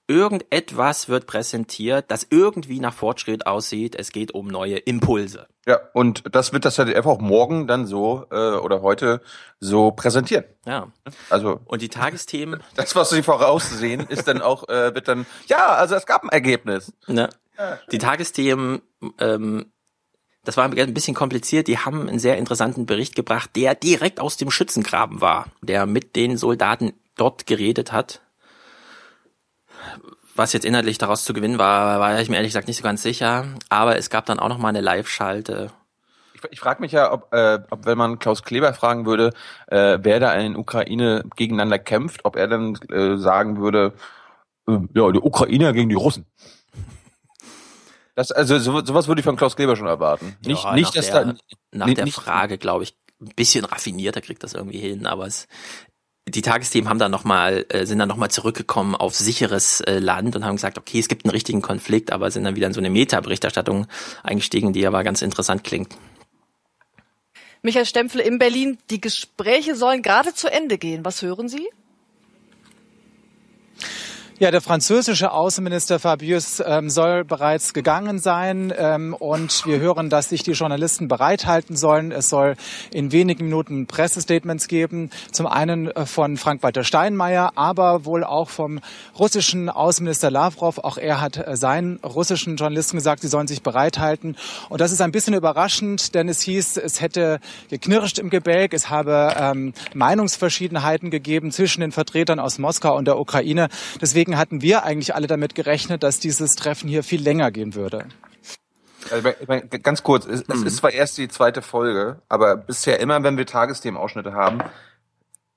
Irgendetwas wird präsentiert, das irgendwie nach Fortschritt aussieht. Es geht um neue Impulse. Ja, und das wird das ZDF auch morgen dann so äh, oder heute so präsentieren. Ja. Also Und die Tagesthemen, *laughs* das, was sie voraussehen, ist dann auch äh, wird dann ja, also es gab ein Ergebnis. ne? Die Tagesthemen, ähm, das war ein bisschen kompliziert. Die haben einen sehr interessanten Bericht gebracht, der direkt aus dem Schützengraben war, der mit den Soldaten dort geredet hat. Was jetzt inhaltlich daraus zu gewinnen war, war ich mir ehrlich gesagt nicht so ganz sicher. Aber es gab dann auch noch mal eine Live-Schalte. Ich, frage mich ja, ob, äh, ob wenn man Klaus Kleber fragen würde, äh, wer da in Ukraine gegeneinander kämpft, ob er dann äh, sagen würde, äh, ja, die Ukrainer gegen die Russen. Das, also so, sowas würde ich von Klaus Kleber schon erwarten. Nicht, Ja, nicht nach dass der, da nach nicht- der Frage, glaube ich, ein bisschen raffinierter kriegt das irgendwie hin, aber es, die Tagesthemen haben dann noch mal, äh, sind dann nochmal zurückgekommen auf sicheres äh, Land und haben gesagt, okay, es gibt einen richtigen Konflikt, aber sind dann wieder in so eine Meta-Berichterstattung eingestiegen, die aber ganz interessant klingt. Michael Stempfle in Berlin, die Gespräche sollen gerade zu Ende gehen. Was hören Sie? Ja, der französische Außenminister Fabius ähm, soll bereits gegangen sein ähm, und wir hören, dass sich die Journalisten bereithalten sollen. Es soll in wenigen Minuten Pressestatements geben. Zum einen äh, von Frank-Walter Steinmeier, aber wohl auch vom russischen Außenminister Lavrov. Auch er hat äh, seinen russischen Journalisten gesagt, sie sollen sich bereithalten. Und das ist ein bisschen überraschend, denn es hieß, es hätte geknirscht im Gebälk, es habe ähm, Meinungsverschiedenheiten gegeben zwischen den Vertretern aus Moskau und der Ukraine. Deswegen Deswegen hatten wir eigentlich alle damit gerechnet, dass dieses Treffen hier viel länger gehen würde. Also, ganz kurz, es, mhm. es ist zwar erst die zweite Folge, aber bisher immer, wenn wir Tagesthemenausschnitte haben,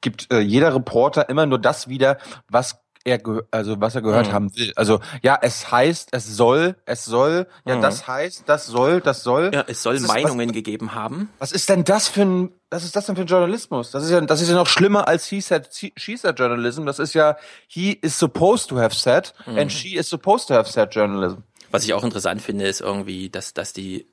gibt äh, jeder Reporter immer nur das wieder, was er also was er gehört mhm. haben will. Also ja, es heißt, es soll, es soll, ja, mhm. das heißt, das soll, das soll. Ja, es soll Meinungen was, gegeben haben. Was ist denn das für ein was ist das denn für ein Journalismus? Das ist ja das ist ja noch schlimmer als he said she said journalism. Das ist ja he is supposed to have said mhm. and she is supposed to have said journalism. Was ich auch interessant finde, ist irgendwie, dass dass die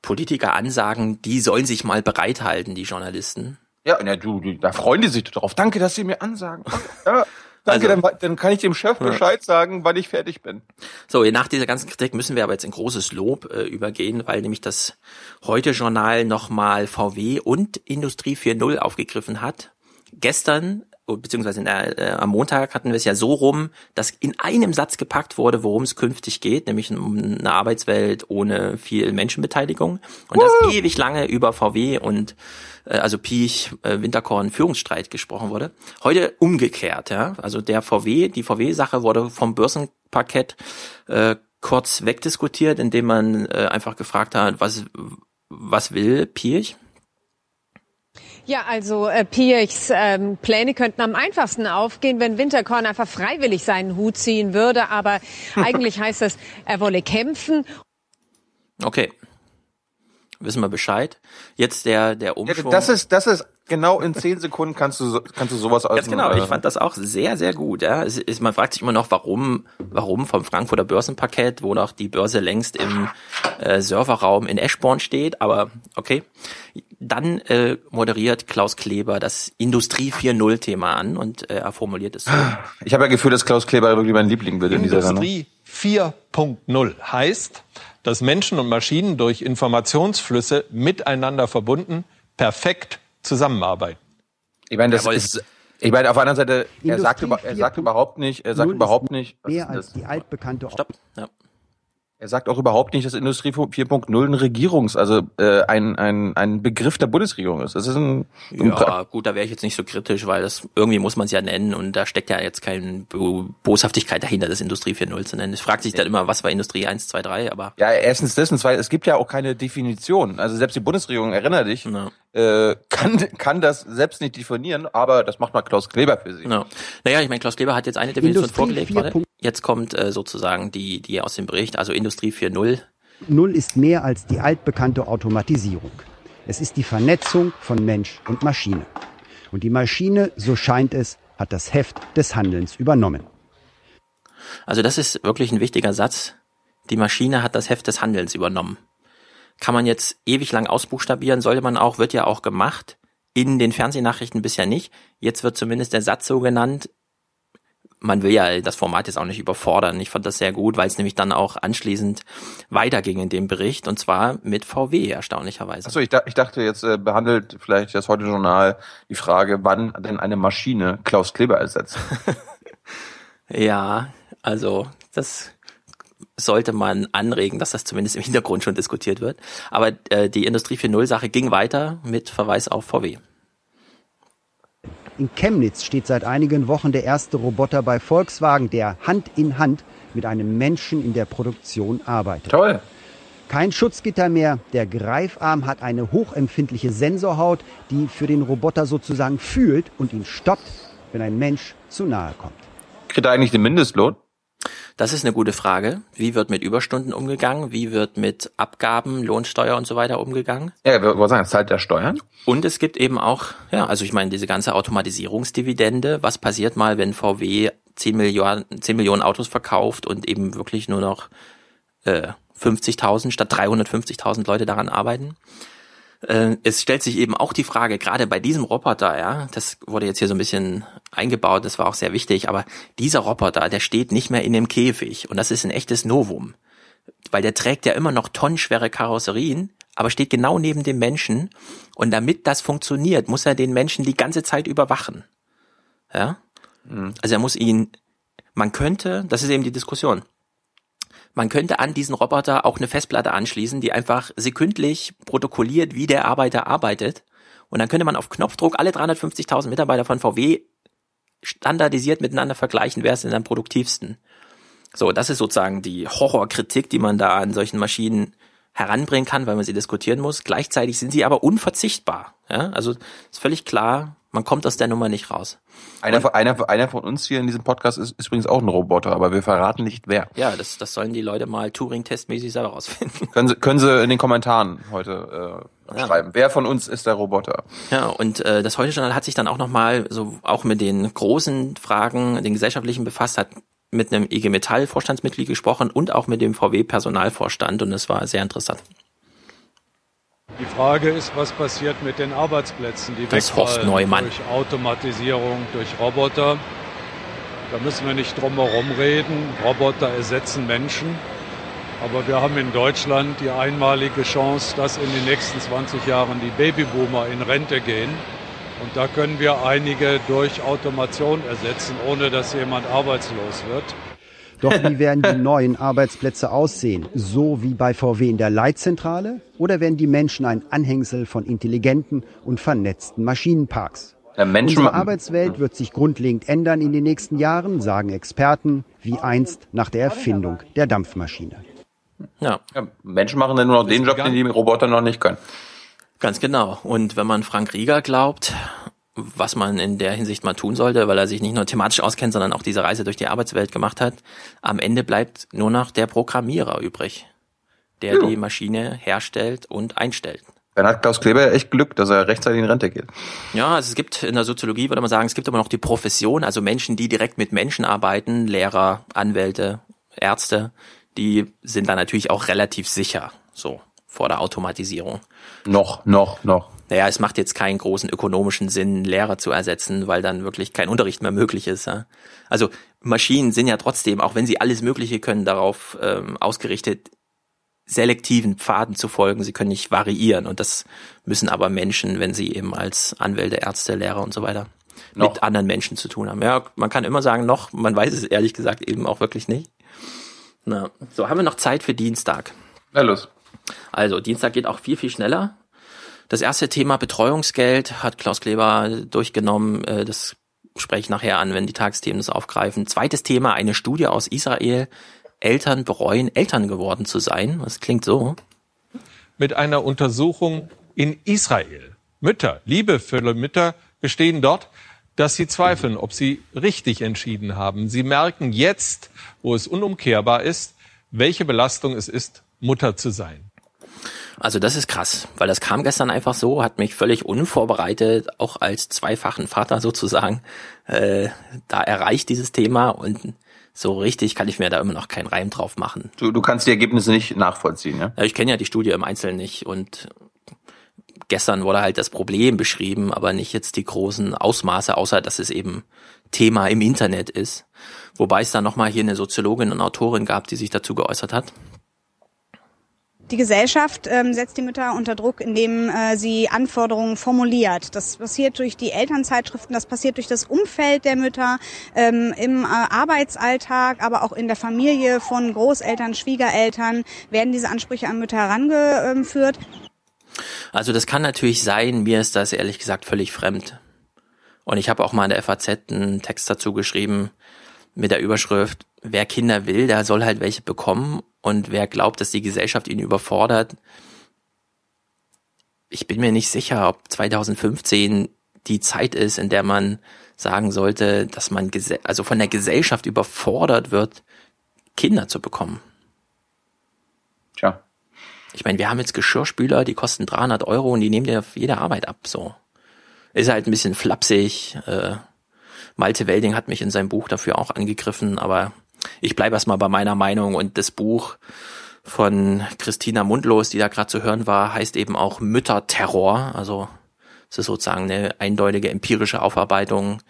Politiker ansagen, die sollen sich mal bereithalten, die Journalisten. Ja, na, du, da freuen die sich drauf. Danke, dass sie mir ansagen. Ja. *laughs* Danke, also, dann, dann, kann ich dem Chef Bescheid ja. sagen, wann ich fertig bin. So, nach dieser ganzen Kritik müssen wir aber jetzt in großes Lob äh, übergehen, weil nämlich das Heute-Journal nochmal VW und Industrie 4.0 aufgegriffen hat. Gestern beziehungsweise der, äh, am Montag hatten wir es ja so rum, dass in einem Satz gepackt wurde, worum es künftig geht, nämlich um eine Arbeitswelt ohne viel Menschenbeteiligung und Woo! das ewig lange über VW und äh, also Piech, äh, Winterkorn Führungsstreit gesprochen wurde. Heute umgekehrt, ja. Also der VW, die VW-Sache wurde vom Börsenparkett äh, kurz wegdiskutiert, indem man äh, einfach gefragt hat, was, was will Piech? Ja, also äh, Piechs ähm, Pläne könnten am einfachsten aufgehen, wenn Winterkorn einfach freiwillig seinen Hut ziehen würde. Aber *laughs* eigentlich heißt das, er wolle kämpfen. Okay wissen wir Bescheid. Jetzt der, der Umschwung. das ist, das ist genau in zehn Sekunden kannst du, kannst du sowas aus. Ganz genau, ich fand das auch sehr, sehr gut. Ja. Es ist, man fragt sich immer noch, warum, warum vom Frankfurter Börsenpaket, wo noch die Börse längst im äh, Serverraum in Eschborn steht, aber okay. Dann äh, moderiert Klaus Kleber das Industrie 4.0 Thema an und äh, er formuliert es so. Ich habe ja Gefühl, dass Klaus Kleber wirklich mein Liebling wird in dieser. Industrie 4.0 heißt, dass Menschen und Maschinen durch Informationsflüsse miteinander verbunden perfekt zusammenarbeiten. Ich meine, das ist, ich meine, auf der anderen Seite, er sagt, er sagt überhaupt nicht, er sagt überhaupt nicht, mehr als die altbekannte. Stopp. Ja. Er sagt auch überhaupt nicht, dass Industrie 4.0 ein Regierungs, also äh, ein, ein, ein Begriff der Bundesregierung ist. Das ist ein, ein ja, gut, da wäre ich jetzt nicht so kritisch, weil das irgendwie muss man es ja nennen und da steckt ja jetzt keine Boshaftigkeit dahinter, das Industrie 4.0 zu nennen. Es fragt sich dann immer, was war Industrie 1, 2, 3, aber. Ja, erstens das und zweitens, es gibt ja auch keine Definition. Also selbst die Bundesregierung, erinnere dich, ja. äh, kann, kann das selbst nicht definieren, aber das macht mal Klaus Kleber für sie. Ja. Naja, ich meine, Klaus Kleber hat jetzt eine Definition Industrie vorgelegt. Jetzt kommt äh, sozusagen die, die aus dem Bericht, also Industrie 4.0. Null ist mehr als die altbekannte Automatisierung. Es ist die Vernetzung von Mensch und Maschine. Und die Maschine, so scheint es, hat das Heft des Handelns übernommen. Also das ist wirklich ein wichtiger Satz. Die Maschine hat das Heft des Handelns übernommen. Kann man jetzt ewig lang ausbuchstabieren, sollte man auch, wird ja auch gemacht. In den Fernsehnachrichten bisher nicht. Jetzt wird zumindest der Satz so genannt, man will ja das Format jetzt auch nicht überfordern. Ich fand das sehr gut, weil es nämlich dann auch anschließend weiterging in dem Bericht und zwar mit VW erstaunlicherweise. Achso, ich, da, ich dachte jetzt äh, behandelt vielleicht das heute Journal die Frage, wann denn eine Maschine Klaus Kleber ersetzt. *laughs* ja, also das sollte man anregen, dass das zumindest im Hintergrund schon diskutiert wird. Aber äh, die Industrie 4.0 Sache ging weiter mit Verweis auf VW. In Chemnitz steht seit einigen Wochen der erste Roboter bei Volkswagen, der Hand in Hand mit einem Menschen in der Produktion arbeitet. Toll. Kein Schutzgitter mehr. Der Greifarm hat eine hochempfindliche Sensorhaut, die für den Roboter sozusagen fühlt und ihn stoppt, wenn ein Mensch zu nahe kommt. Kriegt er eigentlich den Mindestlohn? Das ist eine gute Frage. Wie wird mit Überstunden umgegangen? Wie wird mit Abgaben, Lohnsteuer und so weiter umgegangen? Ja, wir wollen sagen, zahlt der Steuern? Und es gibt eben auch, ja, also ich meine, diese ganze Automatisierungsdividende. Was passiert mal, wenn VW 10 Millionen, 10 Millionen Autos verkauft und eben wirklich nur noch äh, 50.000 statt 350.000 Leute daran arbeiten? Äh, es stellt sich eben auch die Frage, gerade bei diesem Roboter, ja, das wurde jetzt hier so ein bisschen eingebaut, das war auch sehr wichtig, aber dieser Roboter, der steht nicht mehr in dem Käfig und das ist ein echtes Novum, weil der trägt ja immer noch tonnenschwere Karosserien, aber steht genau neben dem Menschen und damit das funktioniert, muss er den Menschen die ganze Zeit überwachen. Ja? Mhm. Also er muss ihn, man könnte, das ist eben die Diskussion, man könnte an diesen Roboter auch eine Festplatte anschließen, die einfach sekündlich protokolliert, wie der Arbeiter arbeitet. Und dann könnte man auf Knopfdruck alle 350.000 Mitarbeiter von VW standardisiert miteinander vergleichen, wer ist denn am produktivsten. So, das ist sozusagen die Horrorkritik, die man da an solchen Maschinen heranbringen kann, weil man sie diskutieren muss. Gleichzeitig sind sie aber unverzichtbar. Ja? Also ist völlig klar, man kommt aus der Nummer nicht raus. Einer, von, einer, einer von uns hier in diesem Podcast ist, ist übrigens auch ein Roboter, aber wir verraten nicht wer. Ja, das, das sollen die Leute mal Turing-testmäßig selber rausfinden. Können Sie, können Sie in den Kommentaren heute äh, ja. schreiben. Wer von uns ist der Roboter? Ja, und äh, das Heute-Journal hat sich dann auch nochmal so auch mit den großen Fragen, den gesellschaftlichen befasst, hat mit einem IG Metall Vorstandsmitglied gesprochen und auch mit dem VW Personalvorstand und es war sehr interessant. Die Frage ist, was passiert mit den Arbeitsplätzen, die das Horst Neumann. durch Automatisierung, durch Roboter. Da müssen wir nicht drum herum reden. Roboter ersetzen Menschen. Aber wir haben in Deutschland die einmalige Chance, dass in den nächsten 20 Jahren die Babyboomer in Rente gehen. Und da können wir einige durch Automation ersetzen, ohne dass jemand arbeitslos wird. Doch wie werden die neuen Arbeitsplätze aussehen? So wie bei VW in der Leitzentrale? Oder werden die Menschen ein Anhängsel von intelligenten und vernetzten Maschinenparks? Unsere Arbeitswelt wird sich grundlegend ändern in den nächsten Jahren, sagen Experten, wie einst nach der Erfindung der Dampfmaschine. Ja. ja Menschen machen dann nur noch den Job, den die Roboter noch nicht können. Ganz genau. Und wenn man Frank Rieger glaubt, was man in der Hinsicht mal tun sollte, weil er sich nicht nur thematisch auskennt, sondern auch diese Reise durch die Arbeitswelt gemacht hat. Am Ende bleibt nur noch der Programmierer übrig, der ja. die Maschine herstellt und einstellt. Dann hat Klaus Kleber echt Glück, dass er rechtzeitig in Rente geht. Ja, also es gibt in der Soziologie, würde man sagen, es gibt immer noch die Profession, also Menschen, die direkt mit Menschen arbeiten, Lehrer, Anwälte, Ärzte, die sind da natürlich auch relativ sicher, so vor der Automatisierung. Noch, noch, noch naja, es macht jetzt keinen großen ökonomischen Sinn, Lehrer zu ersetzen, weil dann wirklich kein Unterricht mehr möglich ist. Ja? Also Maschinen sind ja trotzdem, auch wenn sie alles Mögliche können, darauf ähm, ausgerichtet, selektiven Pfaden zu folgen. Sie können nicht variieren und das müssen aber Menschen, wenn sie eben als Anwälte, Ärzte, Lehrer und so weiter noch. mit anderen Menschen zu tun haben. Ja, man kann immer sagen noch, man weiß es ehrlich gesagt eben auch wirklich nicht. Na, so haben wir noch Zeit für Dienstag. Na los. Also Dienstag geht auch viel, viel schneller. Das erste Thema Betreuungsgeld hat Klaus Kleber durchgenommen. Äh, das spreche ich nachher an, wenn die Tagesthemen das aufgreifen. Zweites Thema, eine Studie aus Israel. Eltern bereuen, Eltern geworden zu sein. Das klingt so. Mit einer Untersuchung in Israel. Mütter, liebevolle Mütter gestehen dort, dass sie zweifeln, ob sie richtig entschieden haben. Sie merken jetzt, wo es unumkehrbar ist, welche Belastung es ist, Mutter zu sein. Also das ist krass, weil das kam gestern einfach so, hat mich völlig unvorbereitet, auch als zweifachen Vater sozusagen, äh, da erreicht dieses Thema und so richtig kann ich mir da immer noch keinen Reim drauf machen. Du, du kannst die Ergebnisse nicht nachvollziehen, ja? ja ich kenne ja die Studie im Einzelnen nicht und gestern wurde halt das Problem beschrieben, aber nicht jetzt die großen Ausmaße, außer dass es eben Thema im Internet ist. Wobei es da nochmal hier eine Soziologin und Autorin gab, die sich dazu geäußert hat. Die Gesellschaft ähm, setzt die Mütter unter Druck, indem äh, sie Anforderungen formuliert. Das passiert durch die Elternzeitschriften, das passiert durch das Umfeld der Mütter ähm, im äh, Arbeitsalltag, aber auch in der Familie von Großeltern, Schwiegereltern werden diese Ansprüche an Mütter herangeführt. Also das kann natürlich sein, mir ist das ehrlich gesagt völlig fremd. Und ich habe auch mal in der FAZ einen Text dazu geschrieben mit der Überschrift, wer Kinder will, der soll halt welche bekommen und wer glaubt, dass die Gesellschaft ihn überfordert, ich bin mir nicht sicher, ob 2015 die Zeit ist, in der man sagen sollte, dass man also von der Gesellschaft überfordert wird, Kinder zu bekommen. Tja. Ich meine, wir haben jetzt Geschirrspüler, die kosten 300 Euro und die nehmen dir auf jede Arbeit ab. So ist halt ein bisschen flapsig. Äh, Malte Welding hat mich in seinem Buch dafür auch angegriffen, aber ich bleibe erstmal bei meiner Meinung und das Buch von Christina Mundlos, die da gerade zu hören war, heißt eben auch Mütterterror. Also es ist sozusagen eine eindeutige empirische Aufarbeitung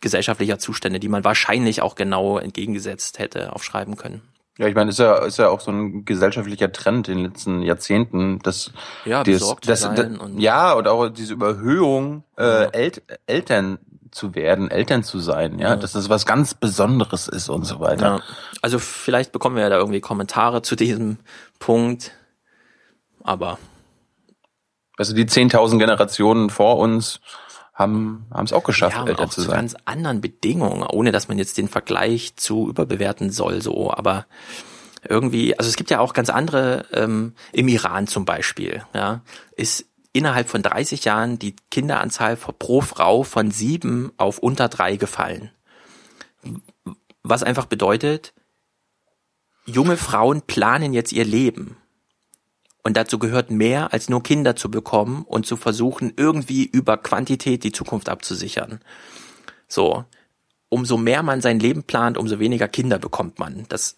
gesellschaftlicher Zustände, die man wahrscheinlich auch genau entgegengesetzt hätte aufschreiben können. Ja, ich meine, ist ja, ist ja auch so ein gesellschaftlicher Trend in den letzten Jahrzehnten, dass ja, besorgt das, das, ja und auch diese Überhöhung äh, El Eltern zu werden, Eltern zu sein, ja, Ja. dass das was ganz Besonderes ist und so weiter. Ja. Also vielleicht bekommen wir ja da irgendwie Kommentare zu diesem Punkt. Aber Also die 10.000 Generationen vor uns haben haben es auch geschafft, ja, älter auch zu zu sein. ganz anderen Bedingungen, ohne dass man jetzt den Vergleich zu überbewerten soll, so. Aber irgendwie, also es gibt ja auch ganz andere, ähm, im Iran zum Beispiel, ja, ist innerhalb von 30 Jahren die Kinderanzahl pro Frau von sieben auf unter drei gefallen. Was einfach bedeutet, junge Frauen planen jetzt ihr Leben. Und dazu gehört mehr, als nur Kinder zu bekommen und zu versuchen, irgendwie über Quantität die Zukunft abzusichern. So. Umso mehr man sein Leben plant, umso weniger Kinder bekommt man. Das,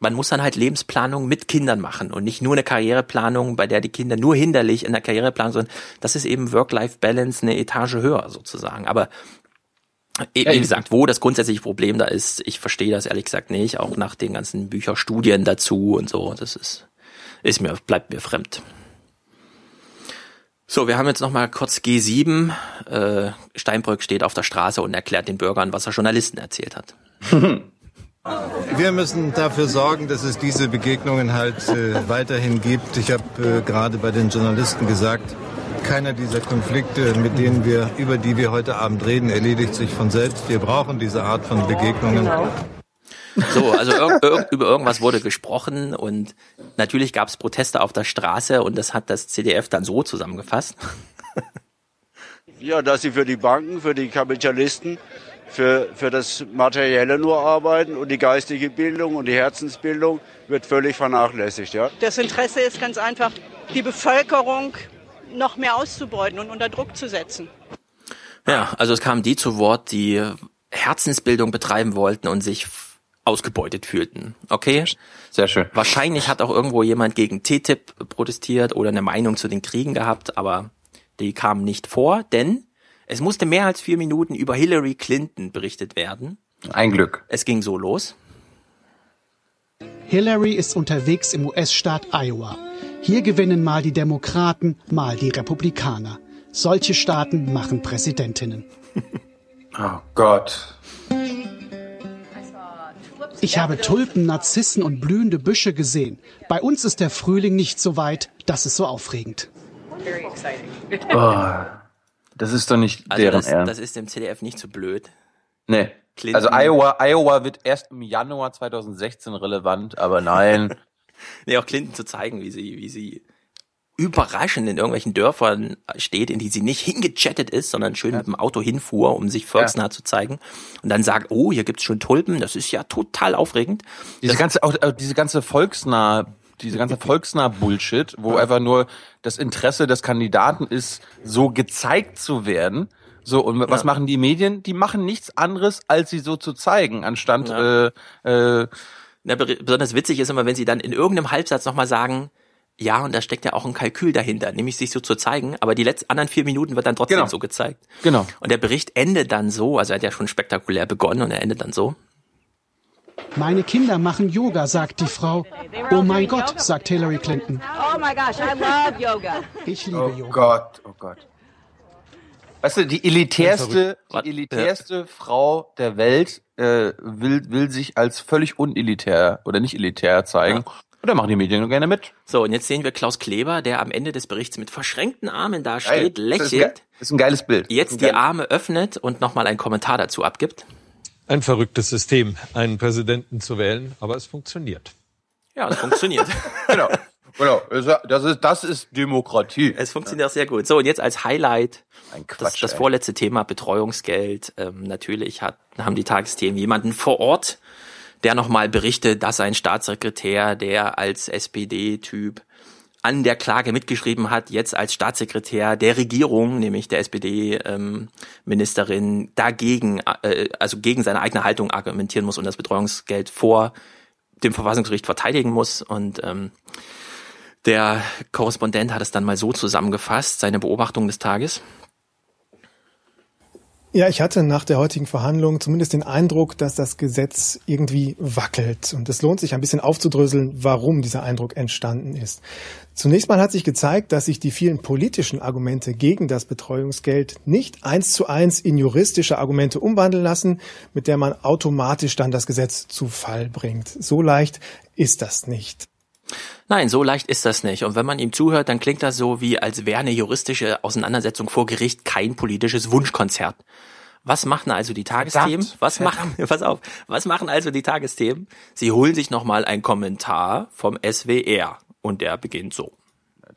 man muss dann halt Lebensplanung mit Kindern machen und nicht nur eine Karriereplanung, bei der die Kinder nur hinderlich in der Karriereplanung sind. Das ist eben Work-Life-Balance eine Etage höher sozusagen. Aber Ja, wie gesagt, wo das grundsätzliche Problem da ist, ich verstehe das ehrlich gesagt nicht, auch nach den ganzen Bücher, Studien dazu und so. Das ist, ist mir, bleibt mir fremd. So, wir haben jetzt noch mal kurz G7. Äh, Steinbrück steht auf der Straße und erklärt den Bürgern, was er Journalisten erzählt hat. *laughs* Wir müssen dafür sorgen, dass es diese Begegnungen halt äh, weiterhin gibt. Ich habe äh, gerade bei den Journalisten gesagt, keiner dieser Konflikte, mit denen wir, über die wir heute Abend reden, erledigt sich von selbst. Wir brauchen diese Art von Begegnungen. So, also ir ir über irgendwas wurde gesprochen und natürlich gab es Proteste auf der Straße und das hat das CDF dann so zusammengefasst. Ja, dass sie für die Banken, für die Kapitalisten, für, für das Materielle nur arbeiten und die geistige Bildung und die Herzensbildung wird völlig vernachlässigt. Ja? Das Interesse ist ganz einfach, die Bevölkerung noch mehr auszubeuten und unter Druck zu setzen. Ja, also es kamen die zu Wort, die Herzensbildung betreiben wollten und sich ausgebeutet fühlten. Okay? Sehr schön. Wahrscheinlich hat auch irgendwo jemand gegen TTIP protestiert oder eine Meinung zu den Kriegen gehabt, aber die kamen nicht vor, denn es musste mehr als vier Minuten über Hillary Clinton berichtet werden. Ein Glück. Es ging so los. Hillary ist unterwegs im US-Staat Iowa. Hier gewinnen mal die Demokraten, mal die Republikaner. Solche Staaten machen Präsidentinnen. *laughs* Oh Gott. Ich habe Tulpen, Narzissen und blühende Büsche gesehen. Bei uns ist der Frühling nicht so weit. Das ist so aufregend. Oh, das ist doch nicht Also deren das, Ernst. das ist dem CDF nicht so blöd. Nee. Clinton- Also Iowa, Iowa wird erst im Januar 2016 relevant, aber nein. *laughs* Nee, auch Clinton zu zeigen, wie sie, wie sie überraschend in irgendwelchen Dörfern steht, in die sie nicht hingechattet ist, sondern schön mit dem Auto hinfuhr, um sich volksnah zu zeigen. Und dann sagt, oh, hier gibt's schon Tulpen, das ist ja total aufregend. Diese ganze, auch, auch diese ganze volksnah, diese ganze *laughs* volksnah Bullshit, wo einfach nur das Interesse des Kandidaten ist, so gezeigt zu werden. So, und was Ja. machen die Medien? Die machen nichts anderes, als sie so zu zeigen, anstatt, äh, äh, Na, be- besonders witzig ist immer, wenn sie dann in irgendeinem Halbsatz nochmal sagen, ja, und da steckt ja auch ein Kalkül dahinter, nämlich sich so zu zeigen, aber die letzten anderen vier Minuten wird dann trotzdem Genau. so gezeigt. Genau. Und der Bericht endet dann so, also er hat ja schon spektakulär begonnen und er endet dann so. Meine Kinder machen Yoga, sagt die Frau. Oh mein Gott, sagt Hillary Clinton. Oh my gosh, I love yoga. Ich liebe Oh Yoga. Gott, oh Gott. Weißt du, die elitärste, die elitärste Frau der Welt äh, will, will sich als völlig unelitär oder nicht elitär zeigen. Und da machen die Medien nur gerne mit. So, und jetzt sehen wir Klaus Kleber, der am Ende des Berichts mit verschränkten Armen da steht, Geil. Das ist lächelt, Das ist ein geiles Bild. jetzt die Arme öffnet und nochmal einen Kommentar dazu abgibt. Ein verrücktes System, einen Präsidenten zu wählen, aber es funktioniert. Ja, das funktioniert. *laughs* genau. Genau. Das ist, das ist Demokratie. Es funktioniert auch sehr gut. So, und jetzt als Highlight Ein das, Quatsch. das ey. vorletzte Thema Betreuungsgeld. Ähm, natürlich hat, haben die Tagesthemen jemanden vor Ort, der nochmal berichtet, dass ein Staatssekretär, der als SPD-Typ an der Klage mitgeschrieben hat, jetzt als Staatssekretär der Regierung, nämlich der SPD-Ministerin, dagegen, äh, also gegen seine eigene Haltung argumentieren muss und das Betreuungsgeld vor dem Verfassungsgericht verteidigen muss. Und ähm, der Korrespondent hat es dann mal so zusammengefasst, seine Beobachtung des Tages. Ja, ich hatte nach der heutigen Verhandlung zumindest den Eindruck, dass das Gesetz irgendwie wackelt. Und es lohnt sich ein bisschen aufzudröseln, warum dieser Eindruck entstanden ist. Zunächst mal hat sich gezeigt, dass sich die vielen politischen Argumente gegen das Betreuungsgeld nicht eins zu eins in juristische Argumente umwandeln lassen, mit der man automatisch dann das Gesetz zu Fall bringt. So leicht ist das nicht. Nein, so leicht ist das nicht. Und wenn man ihm zuhört, dann klingt das so, wie als wäre eine juristische Auseinandersetzung vor Gericht kein politisches Wunschkonzert. Was machen also die Tagesthemen? Verdammt, was machen, *laughs* pass auf, was machen also die Tagesthemen? Sie holen sich nochmal einen Kommentar vom SWR und der beginnt so.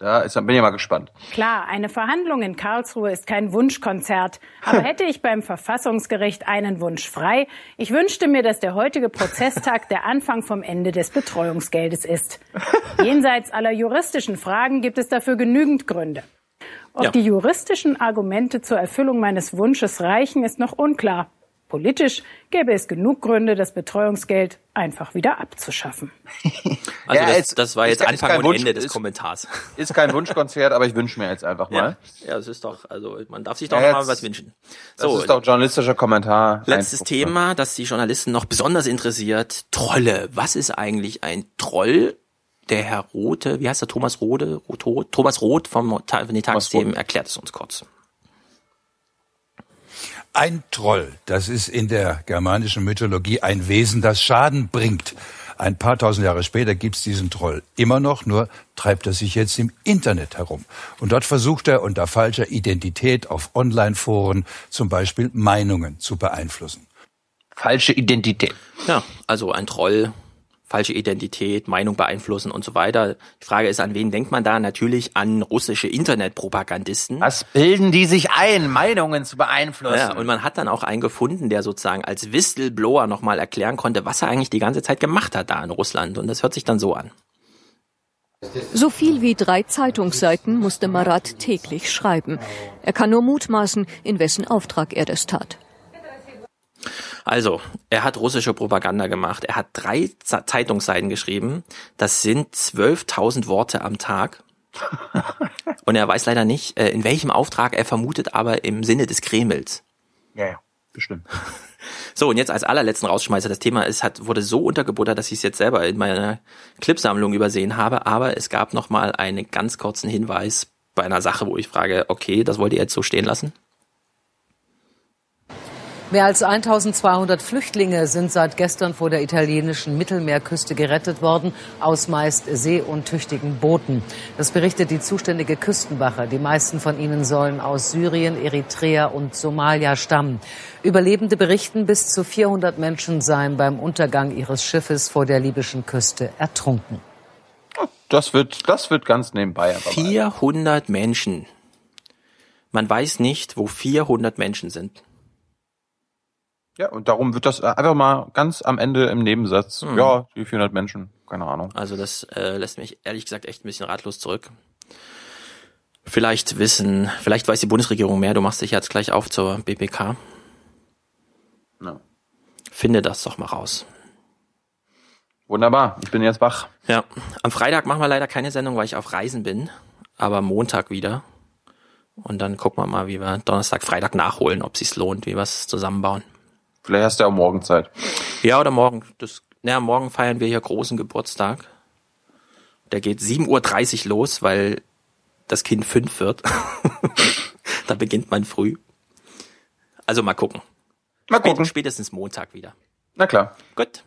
Da ist, bin ich mal gespannt. Klar, eine Verhandlung in Karlsruhe ist kein Wunschkonzert. Aber hätte ich beim Verfassungsgericht einen Wunsch frei, ich wünschte mir, dass der heutige Prozesstag der Anfang vom Ende des Betreuungsgeldes ist. Jenseits aller juristischen Fragen gibt es dafür genügend Gründe. Ob Ja. die juristischen Argumente zur Erfüllung meines Wunsches reichen, ist noch unklar. Politisch gäbe es genug Gründe, das Betreuungsgeld einfach wieder abzuschaffen. *laughs* Also Ja, das, das war jetzt ist Anfang und Wunsch- Ende des ist- Kommentars. Ist kein Wunschkonzert, aber ich wünsche mir jetzt einfach mal. Ja, es ist doch, also man darf sich doch Ja, mal was wünschen. Das ist doch journalistischer Kommentar. Letztes Einspruch. Thema, das die Journalisten noch besonders interessiert. Trolle. Was ist eigentlich ein Troll? Der Herr Rote, wie heißt der Thomas Rode? Roth- Thomas Roth vom von den Tagesthemen erklärt es uns kurz. Ein Troll, das ist in der germanischen Mythologie ein Wesen, das Schaden bringt. Ein paar tausend Jahre später gibt's diesen Troll immer noch, nur treibt er sich jetzt im Internet herum. Und dort versucht er unter falscher Identität auf Online-Foren zum Beispiel Meinungen zu beeinflussen. Falsche Identität. Ja, also ein Troll, falsche Identität, Meinung beeinflussen und so weiter. Die Frage ist, an wen denkt man da? Natürlich an russische Internetpropagandisten. Was bilden die sich ein, Meinungen zu beeinflussen? Ja, und man hat dann auch einen gefunden, der sozusagen als Whistleblower nochmal erklären konnte, was er eigentlich die ganze Zeit gemacht hat da in Russland. Und das hört sich dann so an. So viel wie drei Zeitungsseiten musste Marat täglich schreiben. Er kann nur mutmaßen, in wessen Auftrag er das tat. Also, er hat russische Propaganda gemacht. Er hat drei Ze- Zeitungsseiten geschrieben. Das sind 12.000 Worte am Tag. *laughs* Und er weiß leider nicht, äh, in welchem Auftrag er vermutet, aber im Sinne des Kremls. Ja, ja, bestimmt. *laughs* So, und jetzt als allerletzten Rausschmeißer, das Thema ist, hat, wurde so untergebuttert, dass ich es jetzt selber in meiner Clipsammlung übersehen habe, aber es gab noch mal einen ganz kurzen Hinweis bei einer Sache, wo ich frage, okay, das wollt ihr jetzt so stehen lassen? Mehr als 1200 Flüchtlinge sind seit gestern vor der italienischen Mittelmeerküste gerettet worden, aus meist seeuntüchtigen Booten. Das berichtet die zuständige Küstenwache. Die meisten von ihnen sollen aus Syrien, Eritrea und Somalia stammen. Überlebende berichten, bis zu 400 Menschen seien beim Untergang ihres Schiffes vor der libyschen Küste ertrunken. Das wird, das wird ganz nebenbei. Aber 400 Menschen. Man weiß nicht, wo 400 Menschen sind. Ja, und darum wird das äh, einfach mal ganz am Ende im Nebensatz. Hm. Ja, die 400 Menschen, keine Ahnung. Also das äh, lässt mich ehrlich gesagt echt ein bisschen ratlos zurück. Vielleicht wissen, vielleicht weiß die Bundesregierung mehr. Du machst dich jetzt gleich auf zur BPK. Ja. Finde das doch mal raus. Wunderbar, ich bin jetzt wach. Ja, am Freitag machen wir leider keine Sendung, weil ich auf Reisen bin, aber Montag wieder. Und dann gucken wir mal, wie wir Donnerstag, Freitag nachholen, ob sich's lohnt, wie wir es zusammenbauen. Vielleicht hast du ja auch morgen Zeit. Ja, oder morgen. Das, na, morgen feiern wir hier großen Geburtstag. Der geht 7.30 Uhr los, weil das Kind fünf wird. *laughs* da beginnt man früh. Also mal gucken. Mal gucken. Spätestens Montag wieder. Na klar. Gut.